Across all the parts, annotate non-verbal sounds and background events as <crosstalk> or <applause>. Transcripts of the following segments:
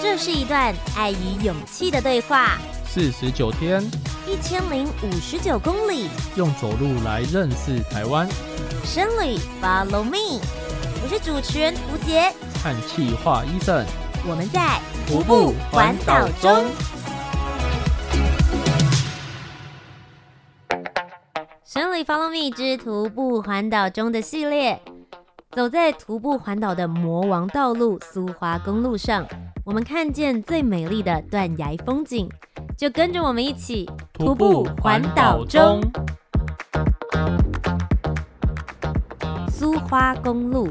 这是一段爱与勇气的对话。四十九天，一千零五十九公里，用走路来认识台湾。深旅，Follow me，我是主持人吴洁，和企划 Eason，我们在徒步环岛中。生旅，Follow me 之徒步环岛中的系列，走在徒步环岛的魔王道路苏花公路上，我们看见最美丽的断崖风景。就跟着我们一起徒步环岛中。苏花公路，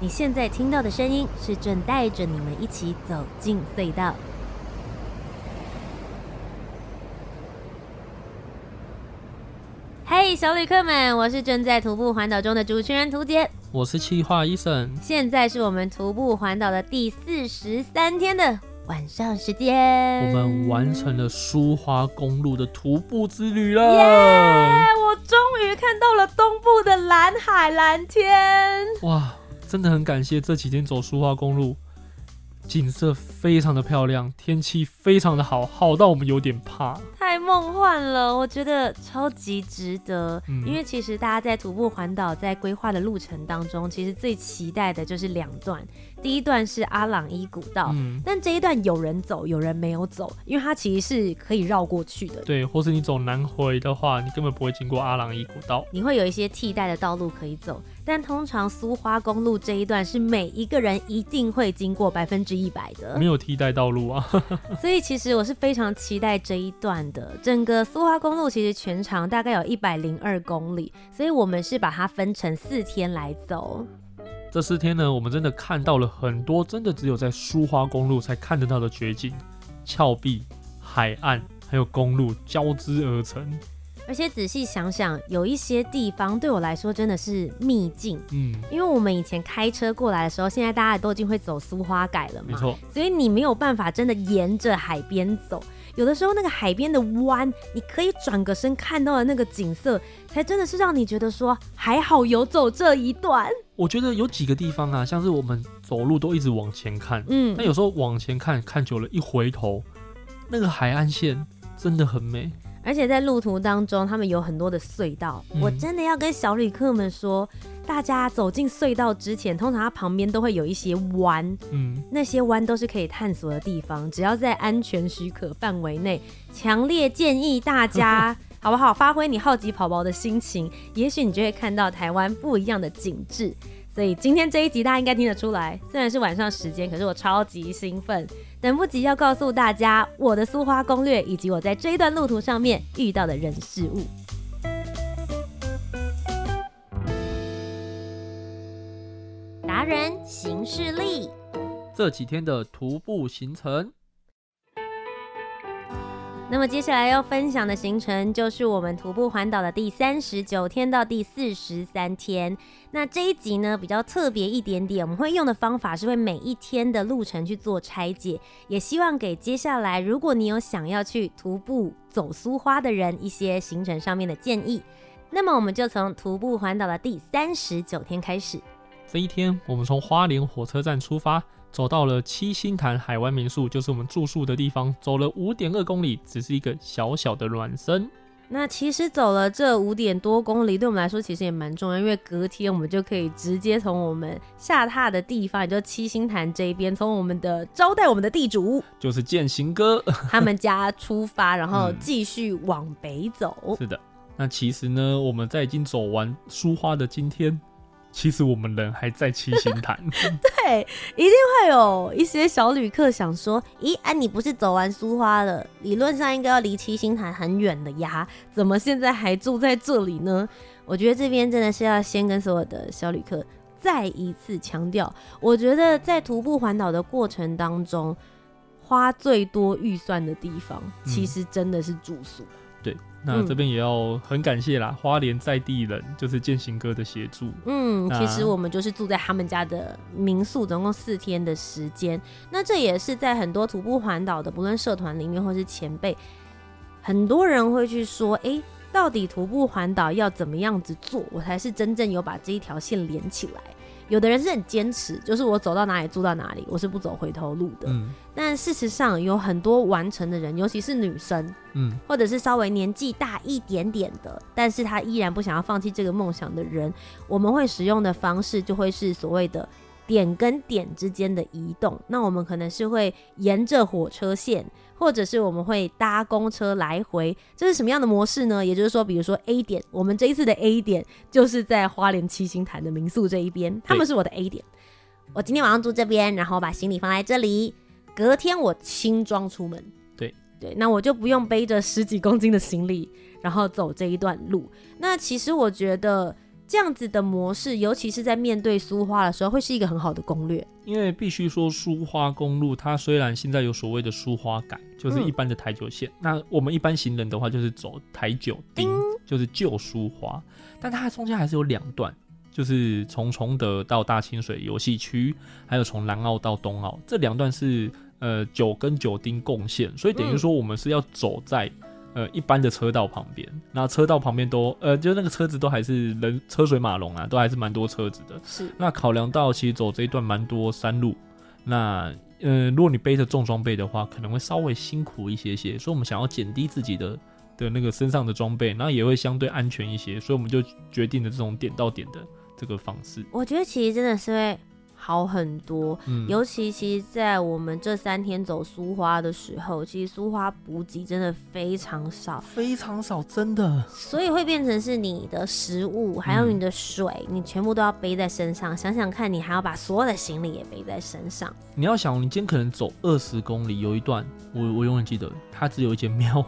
你现在听到的声音是正带着你们一起走进隧道。嘿，小旅客们，我是正在徒步环岛中的主持人图杰。我是企划 Eason，现在是我们徒步环岛的第四十三天的晚上时间，我们完成了舒花公路的徒步之旅了。耶！Yeah, 我终于看到了东部的蓝海蓝天。哇，真的很感谢这几天走舒花公路。景色非常的漂亮，天气非常的好，好到我们有点怕。太梦幻了，我觉得超级值得。嗯，因为其实大家在徒步环岛在规划的路程当中，其实最期待的就是两段。第一段是阿朗伊古道，嗯，但这一段有人走，有人没有走，因为它其实是可以绕过去的。对，或是你走南回的话，你根本不会经过阿朗伊古道，你会有一些替代的道路可以走。但通常苏花公路这一段是每一个人一定会经过百分之一百的，没有替代道路啊。<laughs> 所以其实我是非常期待这一段的。整个苏花公路其实全长大概有一百零二公里，所以我们是把它分成四天来走。这四天呢，我们真的看到了很多真的只有在苏花公路才看得到的绝景，峭壁、海岸还有公路交织而成。而且仔细想想，有一些地方对我来说真的是秘境。嗯，因为我们以前开车过来的时候，现在大家都已经会走苏花改了嘛，没错。所以你没有办法真的沿着海边走，有的时候那个海边的弯，你可以转个身看到的那个景色，才真的是让你觉得说还好有走这一段。我觉得有几个地方啊，像是我们走路都一直往前看，嗯，但有时候往前看看久了，一回头，那个海岸线真的很美。而且在路途当中，他们有很多的隧道。嗯、我真的要跟小旅客们说，大家走进隧道之前，通常它旁边都会有一些弯，嗯，那些弯都是可以探索的地方。只要在安全许可范围内，强烈建议大家，<laughs> 好不好？发挥你好奇宝宝的心情，也许你就会看到台湾不一样的景致。所以今天这一集大家应该听得出来，虽然是晚上时间，可是我超级兴奋。等不及要告诉大家我的苏花攻略，以及我在这一段路途上面遇到的人事物。达人行事历，这几天的徒步行程。那么接下来要分享的行程就是我们徒步环岛的第三十九天到第四十三天。那这一集呢，比较特别一点点，我们会用的方法是会每一天的路程去做拆解，也希望给接下来如果你有想要去徒步走苏花的人一些行程上面的建议。那么我们就从徒步环岛的第三十九天开始。这一天，我们从花莲火车站出发。走到了七星潭海湾民宿，就是我们住宿的地方。走了五点二公里，只是一个小小的暖身。那其实走了这五点多公里，对我们来说其实也蛮重要，因为隔天我们就可以直接从我们下榻的地方，也就七星潭这一边，从我们的招待我们的地主，就是健行哥 <laughs> 他们家出发，然后继续往北走。嗯。是的，那其实呢，我们在已经走完苏花的今天。其实我们人还在七星潭，<laughs> 对，一定会有一些小旅客想说：“咦，啊，你不是走完苏花了？理论上应该要离七星潭很远的呀，怎么现在还住在这里呢？”我觉得这边真的是要先跟所有的小旅客再一次强调，我觉得在徒步环岛的过程当中，花最多预算的地方，其实真的是住宿。嗯对，那这边也要很感谢啦，嗯、花莲在地人就是建行哥的协助。嗯，其实我们就是住在他们家的民宿，总共四天的时间。那这也是在很多徒步环岛的，不论社团里面或是前辈，很多人会去说，哎、欸，到底徒步环岛要怎么样子做，我才是真正有把这一条线连起来？有的人是很坚持，就是我走到哪里住到哪里，我是不走回头路的。嗯，但事实上有很多完成的人，尤其是女生，嗯，或者是稍微年纪大一点点的，但是他依然不想要放弃这个梦想的人，我们会使用的方式就会是所谓的点跟点之间的移动。那我们可能是会沿着火车线。或者是我们会搭公车来回，这是什么样的模式呢？也就是说，比如说 A 点，我们这一次的 A 点就是在花莲七星潭的民宿这一边，他们是我的 A 点。我今天晚上住这边，然后把行李放在这里，隔天我轻装出门。对对，那我就不用背着十几公斤的行李，然后走这一段路。那其实我觉得。这样子的模式，尤其是在面对苏花的时候，会是一个很好的攻略。因为必须说，苏花公路它虽然现在有所谓的苏花改，就是一般的台九线，嗯、那我们一般行人的话就是走台九丁，嗯、就是旧苏花，但它中间还是有两段，就是从崇德到大清水游戏区，还有从南澳到东澳，这两段是呃九跟九丁共线，所以等于说我们是要走在。呃，一般的车道旁边，那车道旁边都，呃，就那个车子都还是人车水马龙啊，都还是蛮多车子的。是。那考量到其实走这一段蛮多山路，那，呃，如果你背着重装备的话，可能会稍微辛苦一些些，所以我们想要减低自己的的那个身上的装备，那也会相对安全一些，所以我们就决定了这种点到点的这个方式。我觉得其实真的是会。好很多，嗯，尤其其实，在我们这三天走苏花的时候，其实苏花补给真的非常少，非常少，真的，所以会变成是你的食物，还有你的水，嗯，你全部都要背在身上。想想看，你还要把所有的行李也背在身上。你要想，你今天可能走二十公里，有一段，我我永远记得，它只有一间庙。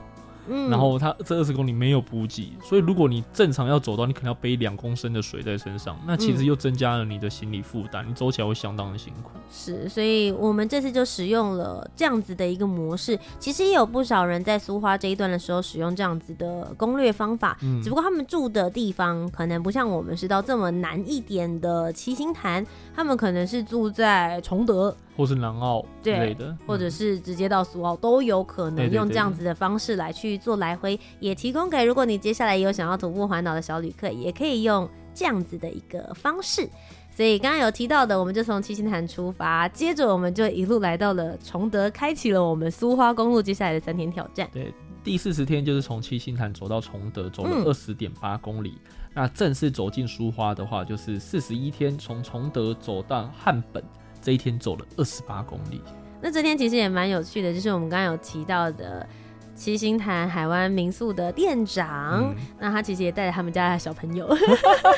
嗯，然后它这二十公里没有补给，所以如果你正常要走到，你可能要背两公升的水在身上，那其实又增加了你的心理负担，你走起来会相当的辛苦。是，所以我们这次就使用了这样子的一个模式。其实也有不少人在苏花这一段的时候使用这样子的攻略方法，嗯，只不过他们住的地方可能不像我们是到这么难一点的七星潭，他们可能是住在崇德。或是南澳之类的，或者是直接到苏澳都有可能用这样子的方式来去做来回，也提供给如果你接下来有想要徒步环岛的小旅客，也可以用这样子的一个方式。所以刚刚有提到的，我们就从七星潭出发，接着我们就一路来到了崇德，开启了我们苏花公路接下来的三天挑战。对，第四十天就是从七星潭走到崇德，走了二十点八公里。嗯、那正式走进苏花的话，就是四十一天，从崇德走到汉本。这一天走了二十八公里，那这天其实也蛮有趣的，就是我们刚刚有提到的七星潭海湾民宿的店长，嗯、那他其实也带着他们家的小朋友，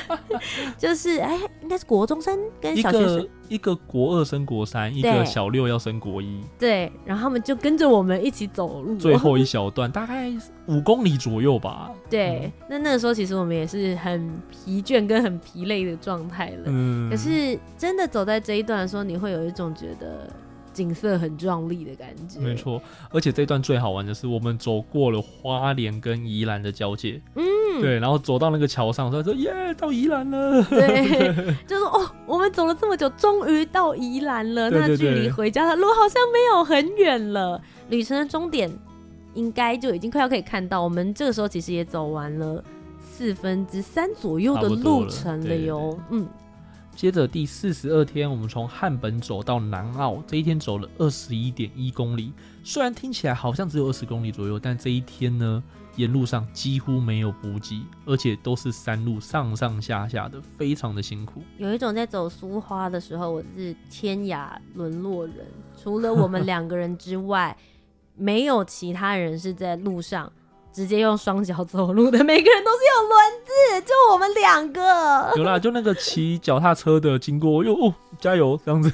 <laughs> 就是哎、欸，应该是国中生跟小学生，一个国二升国三，一个小六要升国一，对，然后他们就跟着我们一起走路，最后一小段大概五公里左右吧。对，嗯、那那个时候其实我们也是很疲倦跟很疲累的状态了，嗯，可是真的走在这一段的时候，你会有一种觉得。景色很壮丽的感觉，没错。而且这段最好玩的是，我们走过了花莲跟宜兰的交界，嗯，对，然后走到那个桥上，他说：“耶，到宜兰了。”对，对 <laughs> 就是哦，我们走了这么久，终于到宜兰了。那距离回家的路好像没有很远了，旅程的终点应该就已经快要可以看到。我们这个时候其实也走完了四分之三左右的路程了哟，嗯。接着第四十二天，我们从汉本走到南澳，这一天走了二十一点一公里。虽然听起来好像只有二十公里左右，但这一天呢，沿路上几乎没有补给，而且都是山路上上下下的，非常的辛苦。有一种在走苏花的时候，我是天涯沦落人，除了我们两个人之外，没有其他人是在路上。直接用双脚走路的，每个人都是有轮子，就我们两个。有啦，就那个骑脚踏车的经过，哟哦，加油这样子。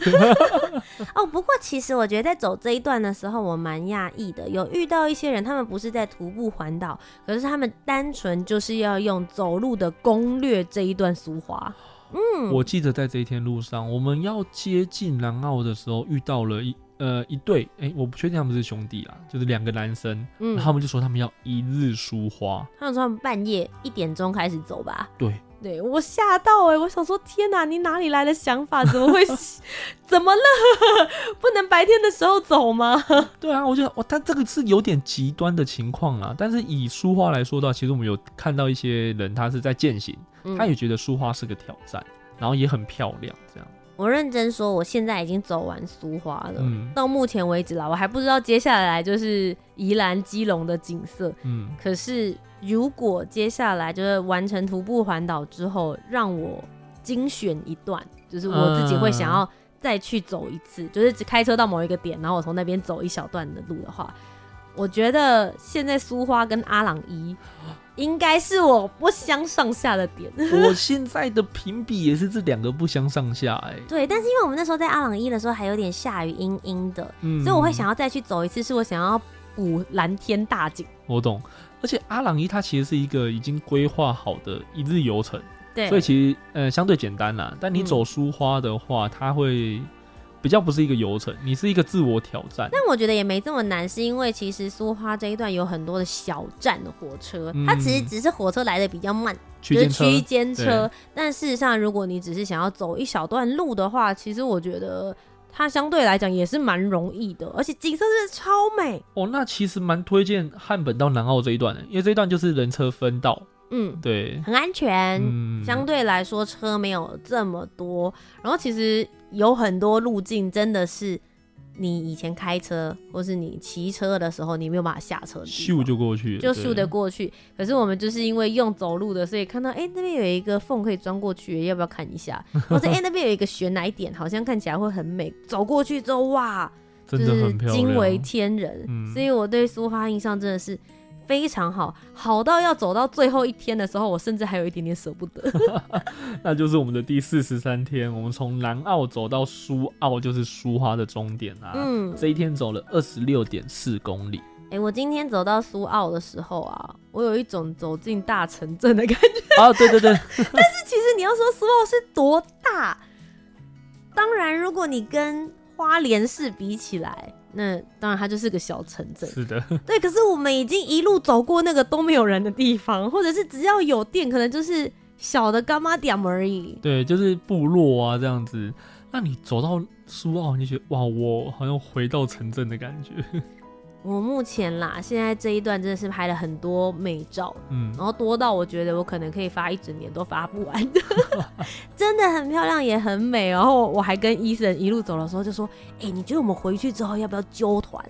<laughs> 哦，不过其实我觉得在走这一段的时候，我蛮讶异的，有遇到一些人，他们不是在徒步环岛，可是他们单纯就是要用走路的攻略这一段苏花。嗯，我记得在这一天路上，我们要接近南澳的时候，遇到了一。呃，一对，哎、欸，我不确定他们是兄弟啦，就是两个男生，嗯，然后他们就说他们要一日书花，他们说他们半夜一点钟开始走吧，对，对我吓到哎、欸，我想说天哪，你哪里来的想法？怎么会？<laughs> 怎么了？不能白天的时候走吗？<laughs> 对啊，我觉得哇，他这个是有点极端的情况啊。但是以书花来说的话，其实我们有看到一些人，他是在践行，嗯、他也觉得书花是个挑战，然后也很漂亮，这样。我认真说，我现在已经走完苏花了。嗯，到目前为止啦，我还不知道接下来就是宜兰基隆的景色。嗯，可是如果接下来就是完成徒步环岛之后，让我精选一段，就是我自己会想要再去走一次，嗯、就是只开车到某一个点，然后我从那边走一小段的路的话，我觉得现在苏花跟阿朗伊。应该是我不相上下的点。我现在的评比也是这两个不相上下哎、欸。对，但是因为我们那时候在阿朗伊的时候还有点下雨阴阴的，嗯、所以我会想要再去走一次，是我想要补蓝天大景。我懂，而且阿朗伊它其实是一个已经规划好的一日游程，对，所以其实呃相对简单啦。但你走苏花的话，嗯、它会。比较不是一个游程，你是一个自我挑战。但我觉得也没这么难，是因为其实苏花这一段有很多的小站的火车，嗯、它其实只是火车来的比较慢，就是区间车。但事实上，如果你只是想要走一小段路的话，其实我觉得它相对来讲也是蛮容易的，而且景色真的超美。哦，那其实蛮推荐汉本到南澳这一段的，因为这一段就是人车分道。嗯，对，很安全，嗯、相对来说车没有这么多，然后其实有很多路径真的是你以前开车或是你骑车的时候，你没有办法下车，咻就过去，就咻得过去。对可是我们就是因为用走路的，所以看到哎、欸、那边有一个缝可以钻过去，要不要看一下？<laughs> 或者哎那边有一个悬崖点，好像看起来会很美，走过去之后哇，真的很漂亮，惊为天人。嗯、所以我对苏花印象真的是。非常好，好到要走到最后一天的时候，我甚至还有一点点舍不得。<laughs> 那就是我们的第四十三天，我们从南澳走到苏澳，就是苏花的终点啊。嗯，这一天走了二十六点四公里。哎、欸，我今天走到苏澳的时候啊，我有一种走进大城镇的感觉。啊，<laughs> 对对对。<laughs> 但是其实你要说苏澳是多大，当然如果你跟花莲市比起来。那当然，它就是个小城镇。是的，<laughs> 对。可是我们已经一路走过那个都没有人的地方，或者是只要有店，可能就是小的干妈店而已。对，就是部落啊这样子。那你走到苏澳，你就觉得哇，我好像回到城镇的感觉。我目前啦，现在这一段真的是拍了很多美照，嗯，然后多到我觉得我可能可以发一整年都发不完的，<laughs> 真的很漂亮也很美。然后我还跟医生一路走的时候就说，哎、欸，你觉得我们回去之后要不要揪团？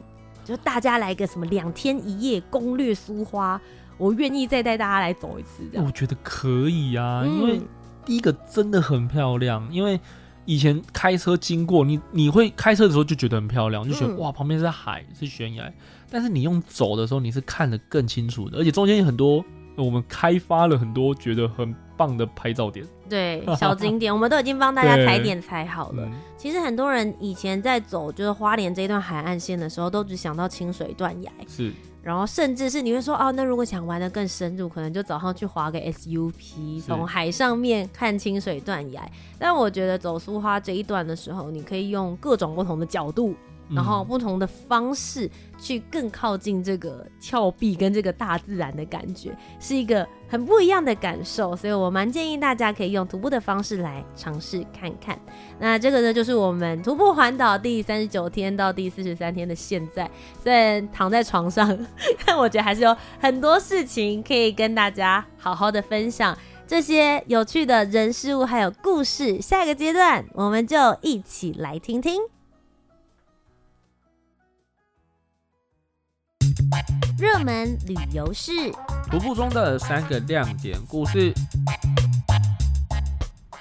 就大家来个什么两天一夜攻略苏花，我愿意再带大家来走一次。这样我觉得可以啊，嗯、因为第一个真的很漂亮，因为。以前开车经过你，你会开车的时候就觉得很漂亮，就觉得、嗯、哇，旁边是海，是悬崖。但是你用走的时候，你是看得更清楚的，而且中间有很多我们开发了很多觉得很棒的拍照点，对，小景点，<laughs> 我们都已经帮大家踩点踩好了。嗯、其实很多人以前在走就是花莲这一段海岸线的时候，都只想到清水断崖，是。然后甚至是你会说哦，那如果想玩的更深入，可能就早上去划个 SUP，从海上面看清水断崖。但我觉得走苏花这一段的时候，你可以用各种不同的角度。然后不同的方式去更靠近这个峭壁跟这个大自然的感觉，是一个很不一样的感受。所以我蛮建议大家可以用徒步的方式来尝试看看。那这个呢，就是我们徒步环岛第三十九天到第四十三天的现在。虽然躺在床上，<laughs> 但我觉得还是有很多事情可以跟大家好好的分享这些有趣的人事物还有故事。下一个阶段，我们就一起来听听。热门旅游事，徒步中的三个亮点故事。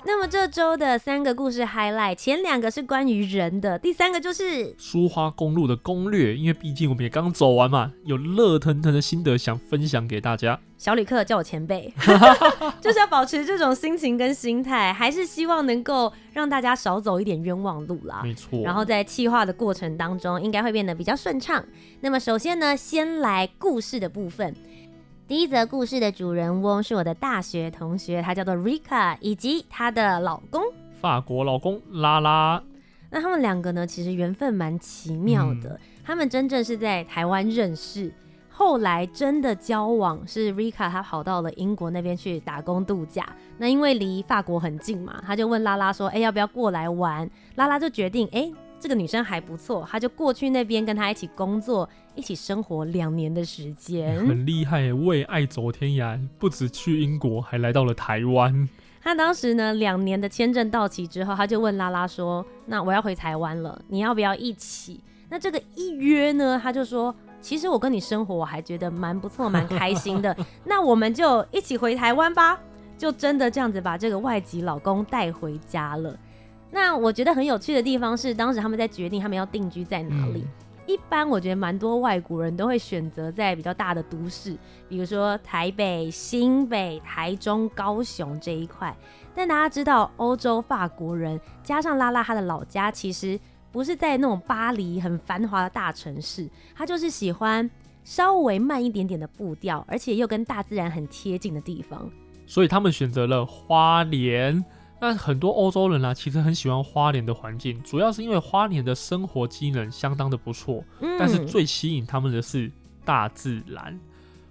那么这周的三个故事 highlight，前两个是关于人的，第三个就是苏花公路的攻略。因为毕竟我们也刚走完嘛，有热腾腾的心得想分享给大家。小旅客叫我前辈，<laughs> 就是要保持这种心情跟心态，还是希望能够让大家少走一点冤枉路啦。没错。然后在企划的过程当中，应该会变得比较顺畅。那么首先呢，先来故事的部分。第一则故事的主人翁是我的大学同学，她叫做 Rika，以及她的老公法国老公拉拉。那他们两个呢，其实缘分蛮奇妙的。嗯、他们真正是在台湾认识，后来真的交往是 Rika，她跑到了英国那边去打工度假。那因为离法国很近嘛，他就问拉拉说：“哎、欸，要不要过来玩？”拉拉就决定：“哎、欸，这个女生还不错。”他就过去那边跟她一起工作，一起生活两年的时间。很厉害，为爱走天涯，不止去英国，还来到了台湾。他当时呢，两年的签证到期之后，他就问拉拉说：“那我要回台湾了，你要不要一起？”那这个一约呢，他就说。其实我跟你生活，我还觉得蛮不错，蛮开心的。<laughs> 那我们就一起回台湾吧，就真的这样子把这个外籍老公带回家了。那我觉得很有趣的地方是，当时他们在决定他们要定居在哪里。嗯、一般我觉得蛮多外国人都会选择在比较大的都市，比如说台北、新北、台中、高雄这一块。但大家知道，欧洲法国人加上拉拉他的老家，其实。不是在那种巴黎很繁华的大城市，他就是喜欢稍微慢一点点的步调，而且又跟大自然很贴近的地方。所以他们选择了花莲。那很多欧洲人啊，其实很喜欢花莲的环境，主要是因为花莲的生活机能相当的不错。嗯。但是最吸引他们的是大自然，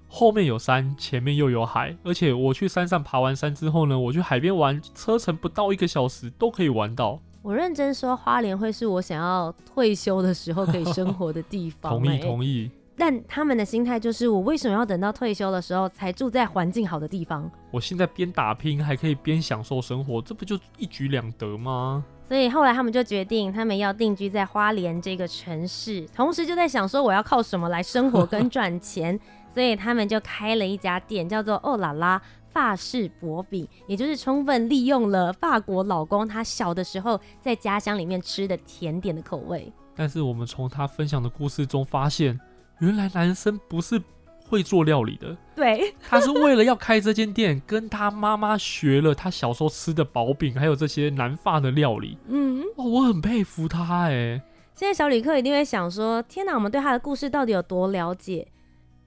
后面有山，前面又有海，而且我去山上爬完山之后呢，我去海边玩，车程不到一个小时都可以玩到。我认真说，花莲会是我想要退休的时候可以生活的地方。<laughs> 同意同意。但他们的心态就是，我为什么要等到退休的时候才住在环境好的地方？我现在边打拼还可以边享受生活，这不就一举两得吗？所以后来他们就决定，他们要定居在花莲这个城市，同时就在想说，我要靠什么来生活跟赚钱？<laughs> 所以他们就开了一家店，叫做欧拉拉。法式薄饼，也就是充分利用了法国老公他小的时候在家乡里面吃的甜点的口味。但是我们从他分享的故事中发现，原来男生不是会做料理的。对，他是为了要开这间店，跟他妈妈学了他小时候吃的薄饼，还有这些南法的料理。嗯，哇，我很佩服他哎。现在小旅客一定会想说：天哪，我们对他的故事到底有多了解？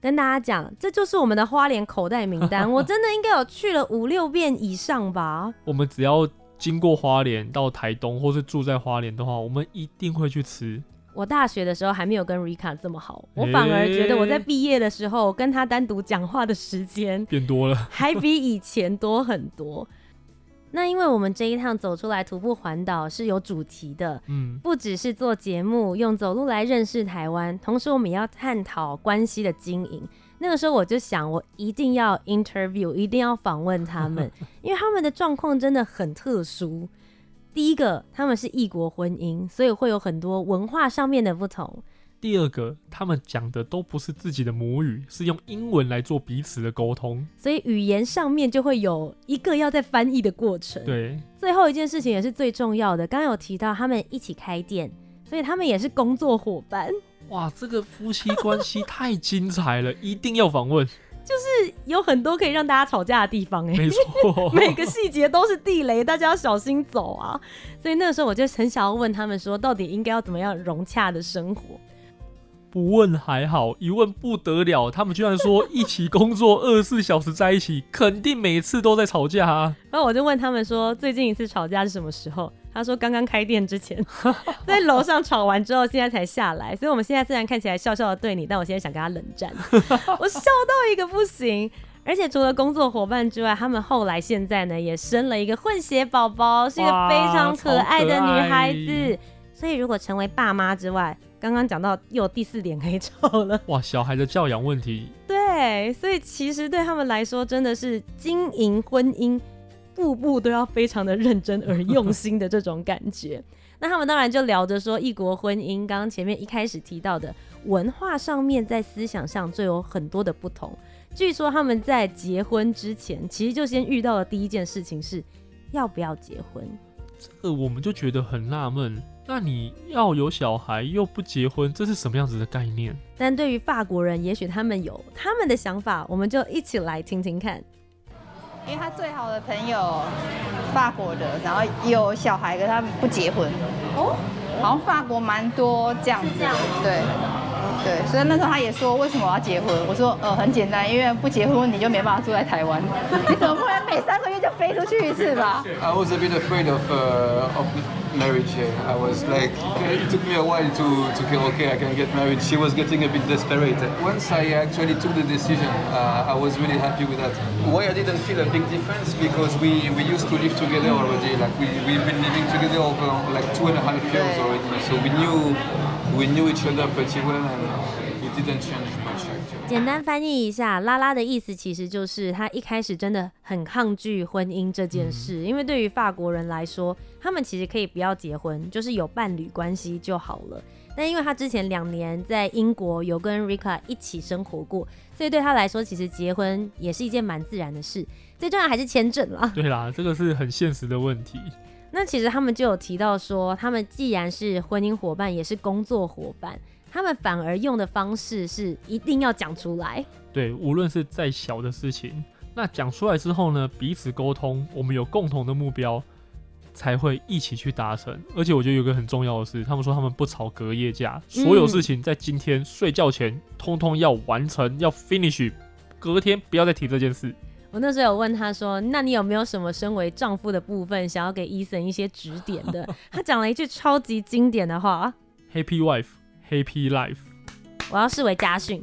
跟大家讲，这就是我们的花莲口袋名单。<laughs> 我真的应该有去了五六遍以上吧。我们只要经过花莲到台东，或是住在花莲的话，我们一定会去吃。我大学的时候还没有跟 Rika 这么好，我反而觉得我在毕业的时候跟他单独讲话的时间变多了，还比以前多很多。那因为我们这一趟走出来徒步环岛是有主题的，嗯，不只是做节目用走路来认识台湾，同时我们也要探讨关系的经营。那个时候我就想，我一定要 interview，一定要访问他们，<laughs> 因为他们的状况真的很特殊。第一个，他们是异国婚姻，所以会有很多文化上面的不同。第二个，他们讲的都不是自己的母语，是用英文来做彼此的沟通，所以语言上面就会有一个要在翻译的过程。对，最后一件事情也是最重要的，刚刚有提到他们一起开店，所以他们也是工作伙伴。哇，这个夫妻关系太精彩了，<laughs> 一定要访问。就是有很多可以让大家吵架的地方，哎，没错，<laughs> 每个细节都是地雷，大家要小心走啊。所以那个时候我就很想要问他们说，到底应该要怎么样融洽的生活？不问还好，一问不得了。他们居然说一起工作二十四小时在一起，肯定每次都在吵架啊。然后我就问他们说，最近一次吵架是什么时候？他说刚刚开店之前，<laughs> 在楼上吵完之后，现在才下来。所以我们现在虽然看起来笑笑的对你，但我现在想跟他冷战。<laughs> 我笑到一个不行。而且除了工作伙伴之外，他们后来现在呢也生了一个混血宝宝，是一个非常可爱的女孩子。所以如果成为爸妈之外，刚刚讲到又有第四点可以吵了。<laughs> 哇，小孩的教养问题。对，所以其实对他们来说，真的是经营婚姻，步步都要非常的认真而用心的这种感觉。<laughs> 那他们当然就聊着说，异国婚姻，刚刚前面一开始提到的文化上面，在思想上就有很多的不同。据说他们在结婚之前，其实就先遇到的第一件事情是要不要结婚。这个我们就觉得很纳闷。那你要有小孩又不结婚，这是什么样子的概念？但对于法国人，也许他们有他们的想法，我们就一起来听听看。因为他最好的朋友，法国的，然后有小孩，的他们不结婚。哦，好像法国蛮多这样子，对。对，所以那时候他也说，为什么我要结婚？我说，呃，很简单，因为不结婚你就没办法住在台湾。你总不能每三个月就飞出去一次吧？I was <laughs> a bit afraid of, uh, of marriage here. I was like, it took me a while to, to feel okay, I can get married. She was getting a bit desperate. Once I actually took the decision, uh, I was really happy with that. Why I didn't feel a big difference? Because we, we used to live together already. Like we, we've been living together over like two and a half years already. So we knew, We knew each other pretty well and it didn't change much. 简单翻译一下，拉拉的意思其实就是他一开始真的很抗拒婚姻这件事，嗯、因为对于法国人来说，他们其实可以不要结婚，就是有伴侣关系就好了。但因为他之前两年在英国有跟 Rika 一起生活过，所以对他来说，其实结婚也是一件蛮自然的事。最重要还是签证啦。对啦，这个是很现实的问题。那其实他们就有提到说，他们既然是婚姻伙伴，也是工作伙伴。他们反而用的方式是一定要讲出来。对，无论是再小的事情，那讲出来之后呢，彼此沟通，我们有共同的目标，才会一起去达成。而且我觉得有个很重要的是，他们说他们不吵隔夜架，所有事情在今天睡觉前通通要完成，要 finish，隔天不要再提这件事。我那时候有问他说：“那你有没有什么身为丈夫的部分想要给 Ethan 一些指点的？”他讲了一句超级经典的话：“Happy wife。” Happy life，我要视为家训。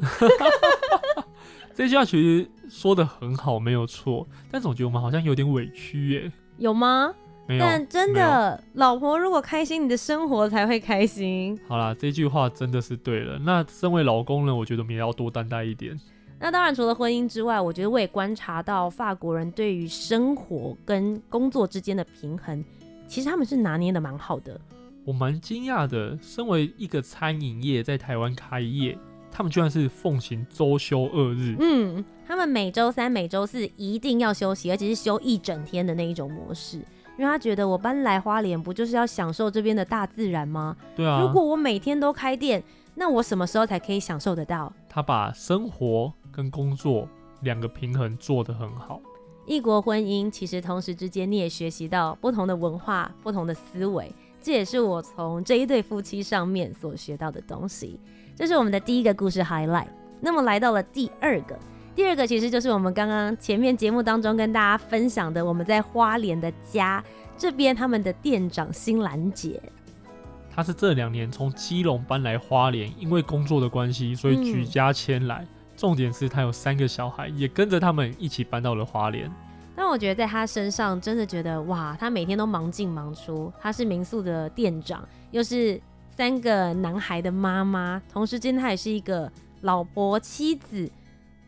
<laughs> 这句话其实说的很好，没有错，但总觉得我们好像有点委屈耶。有吗？没有。但真的，老婆如果开心，你的生活才会开心。好啦，这句话真的是对了。那身为老公呢，我觉得我们也要多担待一点。那当然，除了婚姻之外，我觉得我也观察到法国人对于生活跟工作之间的平衡，其实他们是拿捏的蛮好的。我蛮惊讶的，身为一个餐饮业在台湾开业，他们居然是奉行周休二日。嗯，他们每周三、每周四一定要休息，而且是休一整天的那一种模式。因为他觉得我搬来花莲，不就是要享受这边的大自然吗？对啊。如果我每天都开店，那我什么时候才可以享受得到？他把生活跟工作两个平衡做得很好。异国婚姻其实同时之间，你也学习到不同的文化、不同的思维。这也是我从这一对夫妻上面所学到的东西。这是我们的第一个故事 highlight。那么来到了第二个，第二个其实就是我们刚刚前面节目当中跟大家分享的，我们在花莲的家这边，他们的店长新兰姐，她是这两年从基隆搬来花莲，因为工作的关系，所以举家迁来。嗯、重点是她有三个小孩，也跟着他们一起搬到了花莲。但我觉得在他身上，真的觉得哇，他每天都忙进忙出。他是民宿的店长，又是三个男孩的妈妈，同时间他也是一个老婆、妻子，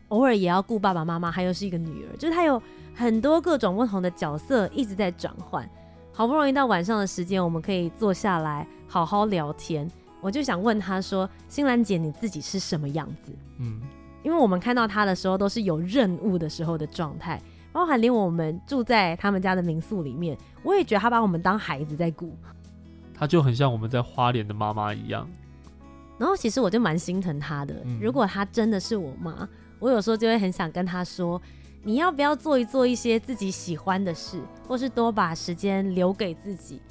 偶尔也要顾爸爸妈妈，还有是一个女儿，就是他有很多各种不同的角色一直在转换。好不容易到晚上的时间，我们可以坐下来好好聊天。我就想问他说：“新兰姐，你自己是什么样子？”嗯，因为我们看到他的时候都是有任务的时候的状态。包含连我们住在他们家的民宿里面，我也觉得他把我们当孩子在顾，他就很像我们在花莲的妈妈一样。然后其实我就蛮心疼他的，嗯、如果他真的是我妈，我有时候就会很想跟他说，你要不要做一做一些自己喜欢的事，或是多把时间留给自己。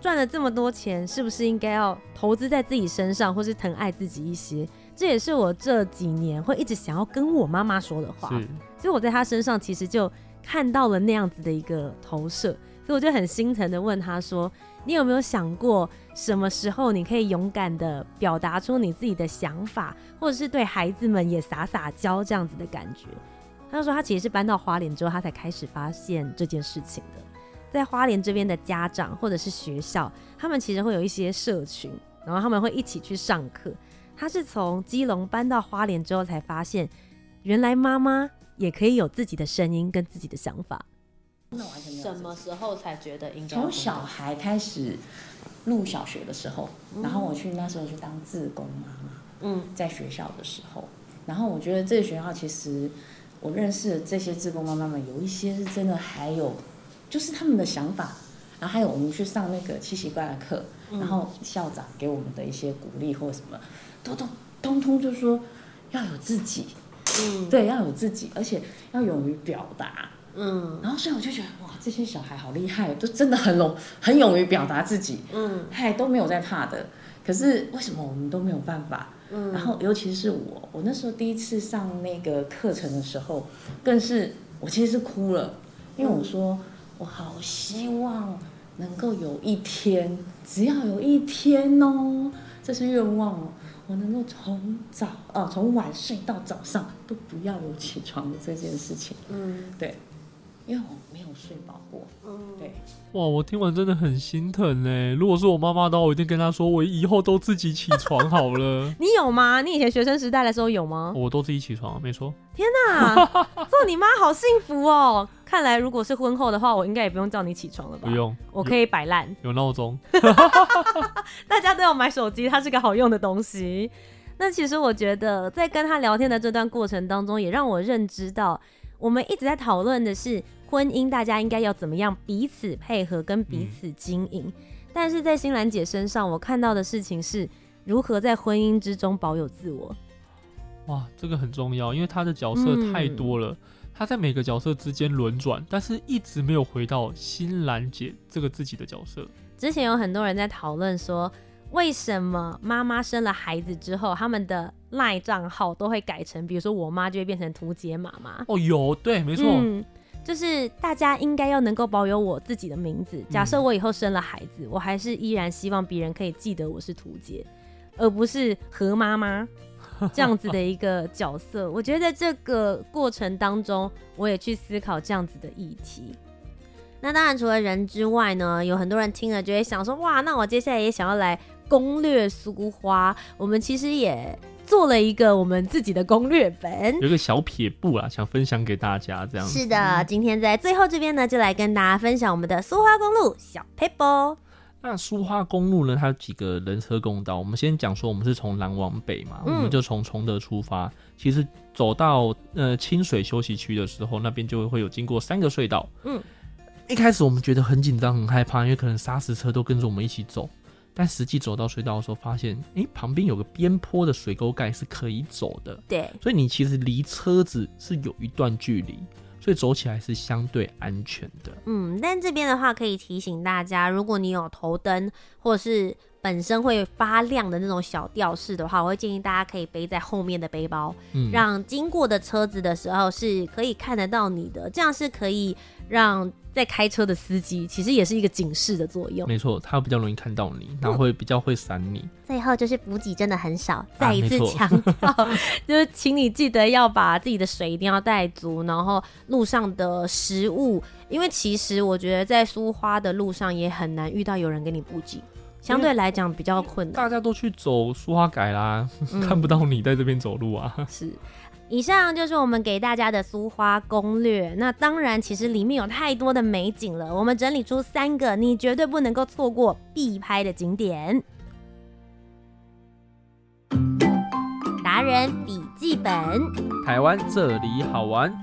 赚了这么多钱，是不是应该要投资在自己身上，或是疼爱自己一些？这也是我这几年会一直想要跟我妈妈说的话。所以我在她身上其实就看到了那样子的一个投射，所以我就很心疼的问她说：“你有没有想过什么时候你可以勇敢的表达出你自己的想法，或者是对孩子们也撒撒娇这样子的感觉？”她就说她其实是搬到花莲之后，她才开始发现这件事情的。在花莲这边的家长或者是学校，他们其实会有一些社群，然后他们会一起去上课。他是从基隆搬到花莲之后才发现，原来妈妈。也可以有自己的声音跟自己的想法。什么时候才觉得应该？从小孩开始入小学的时候，嗯、然后我去那时候去当自工妈妈。嗯，在学校的时候，然后我觉得这个学校其实我认识的这些自工妈妈们，有一些是真的，还有就是他们的想法，然后还有我们去上那个七习惯的课，然后校长给我们的一些鼓励或什么，都都通通就说要有自己。嗯，对，要有自己，而且要勇于表达。嗯，然后所以我就觉得哇，这些小孩好厉害，都真的很勇，很勇于表达自己。嗯，嗨，都没有在怕的。可是为什么我们都没有办法？嗯，然后尤其是我，我那时候第一次上那个课程的时候，更是我其实是哭了，因为我说我好希望能够有一天，只要有一天哦，这是愿望哦，我能够从早呃从晚睡到早上都不要有起床的这件事情。嗯，对。因为我没有睡饱过，嗯，对，哇，我听完真的很心疼呢。如果是我妈妈的话，我一定跟她说，我以后都自己起床好了。<laughs> 你有吗？你以前学生时代的时候有吗？我都自己起床，没错。天哪，<laughs> 做你妈好幸福哦！看来如果是婚后的话，我应该也不用叫你起床了吧？不用，我可以摆烂。有闹钟。<laughs> 大家都要买手机，它是个好用的东西。那其实我觉得，在跟他聊天的这段过程当中，也让我认知到，我们一直在讨论的是。婚姻，大家应该要怎么样彼此配合跟彼此经营？嗯、但是在新兰姐身上，我看到的事情是如何在婚姻之中保有自我。哇，这个很重要，因为她的角色太多了，她、嗯、在每个角色之间轮转，但是一直没有回到新兰姐这个自己的角色。之前有很多人在讨论说，为什么妈妈生了孩子之后，他们的赖账号都会改成，比如说我妈就会变成屠洁妈妈。哦，有，对，没错。嗯就是大家应该要能够保有我自己的名字。假设我以后生了孩子，嗯、我还是依然希望别人可以记得我是图杰，而不是何妈妈 <laughs> 这样子的一个角色。我觉得在这个过程当中，我也去思考这样子的议题。那当然，除了人之外呢，有很多人听了就会想说：哇，那我接下来也想要来攻略苏花。我们其实也。做了一个我们自己的攻略本，有一个小撇步啊，想分享给大家。这样子是的，今天在最后这边呢，就来跟大家分享我们的苏花公路小撇步。那苏花公路呢，它有几个人车共道。我们先讲说，我们是从南往北嘛，嗯、我们就从崇德出发。其实走到呃清水休息区的时候，那边就会有经过三个隧道。嗯，一开始我们觉得很紧张、很害怕，因为可能砂石车都跟着我们一起走。但实际走到隧道的时候，发现，哎、欸，旁边有个边坡的水沟盖是可以走的。对，所以你其实离车子是有一段距离，所以走起来是相对安全的。嗯，但这边的话可以提醒大家，如果你有头灯或者是本身会发亮的那种小吊饰的话，我会建议大家可以背在后面的背包，嗯、让经过的车子的时候是可以看得到你的，这样是可以让。在开车的司机其实也是一个警示的作用，没错，他比较容易看到你，然后会比较会闪你。嗯、最后就是补给真的很少，再一次强调，啊、<laughs> 就是请你记得要把自己的水一定要带足，然后路上的食物，因为其实我觉得在苏花的路上也很难遇到有人给你补给，相对来讲比较困难。大家都去走苏花改啦，嗯、看不到你在这边走路啊。<laughs> 是。以上就是我们给大家的苏花攻略。那当然，其实里面有太多的美景了。我们整理出三个你绝对不能够错过必拍的景点。达人笔记本，台湾这里好玩。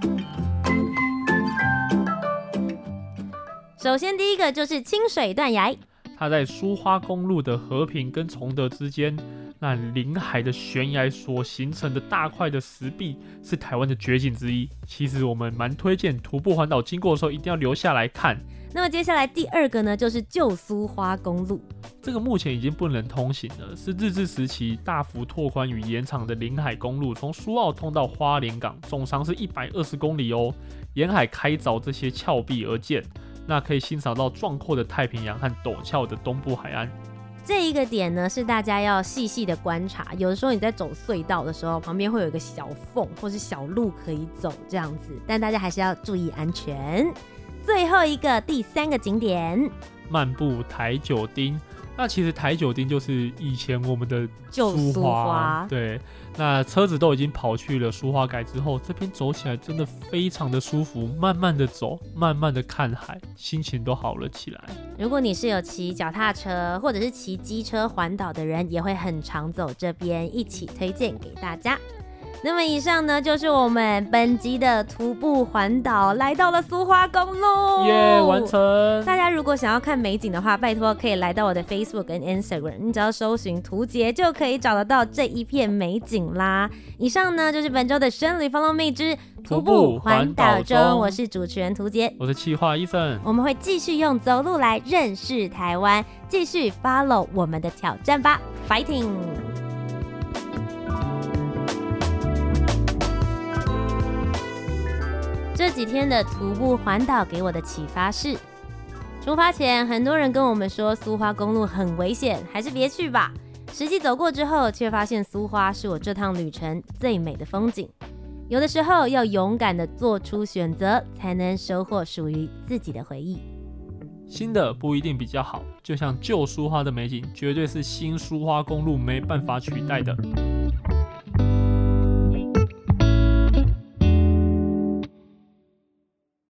首先，第一个就是清水断崖，它在苏花公路的和平跟崇德之间。那临海的悬崖所形成的大块的石壁是台湾的绝景之一。其实我们蛮推荐徒步环岛经过的时候一定要留下来看。那么接下来第二个呢，就是旧苏花公路。这个目前已经不能通行了，是日治时期大幅拓宽与延长的临海公路，从苏澳通到花莲港，总长是一百二十公里哦。沿海开凿这些峭壁而建，那可以欣赏到壮阔的太平洋和陡峭的东部海岸。这一个点呢，是大家要细细的观察。有的时候你在走隧道的时候，旁边会有一个小缝或是小路可以走，这样子。但大家还是要注意安全。最后一个第三个景点，漫步台九丁。那其实台九丁就是以前我们的旧苏花，对。那车子都已经跑去了书画改之后，这边走起来真的非常的舒服，慢慢的走，慢慢的看海，心情都好了起来。如果你是有骑脚踏车或者是骑机车环岛的人，也会很常走这边，一起推荐给大家。那么以上呢，就是我们本集的徒步环岛，来到了苏花公路，耶，完成！大家如果想要看美景的话，拜托可以来到我的 Facebook 跟 Instagram，你只要搜寻图杰就可以找得到这一片美景啦。以上呢，就是本周的生旅 Follow Me 之徒步环岛中，我是主持人图杰，我是企划 Eason，我们会继续用走路来认识台湾，继续 follow 我们的挑战吧，Fighting！这几天的徒步环岛给我的启发是，出发前，很多人跟我们说苏花公路很危险，还是别去吧。实际走过之后，却发现苏花是我这趟旅程最美的风景。有的时候要勇敢地做出选择，才能收获属于自己的回忆。新的不一定比较好，就像旧苏花的美景，绝对是新苏花公路没办法取代的。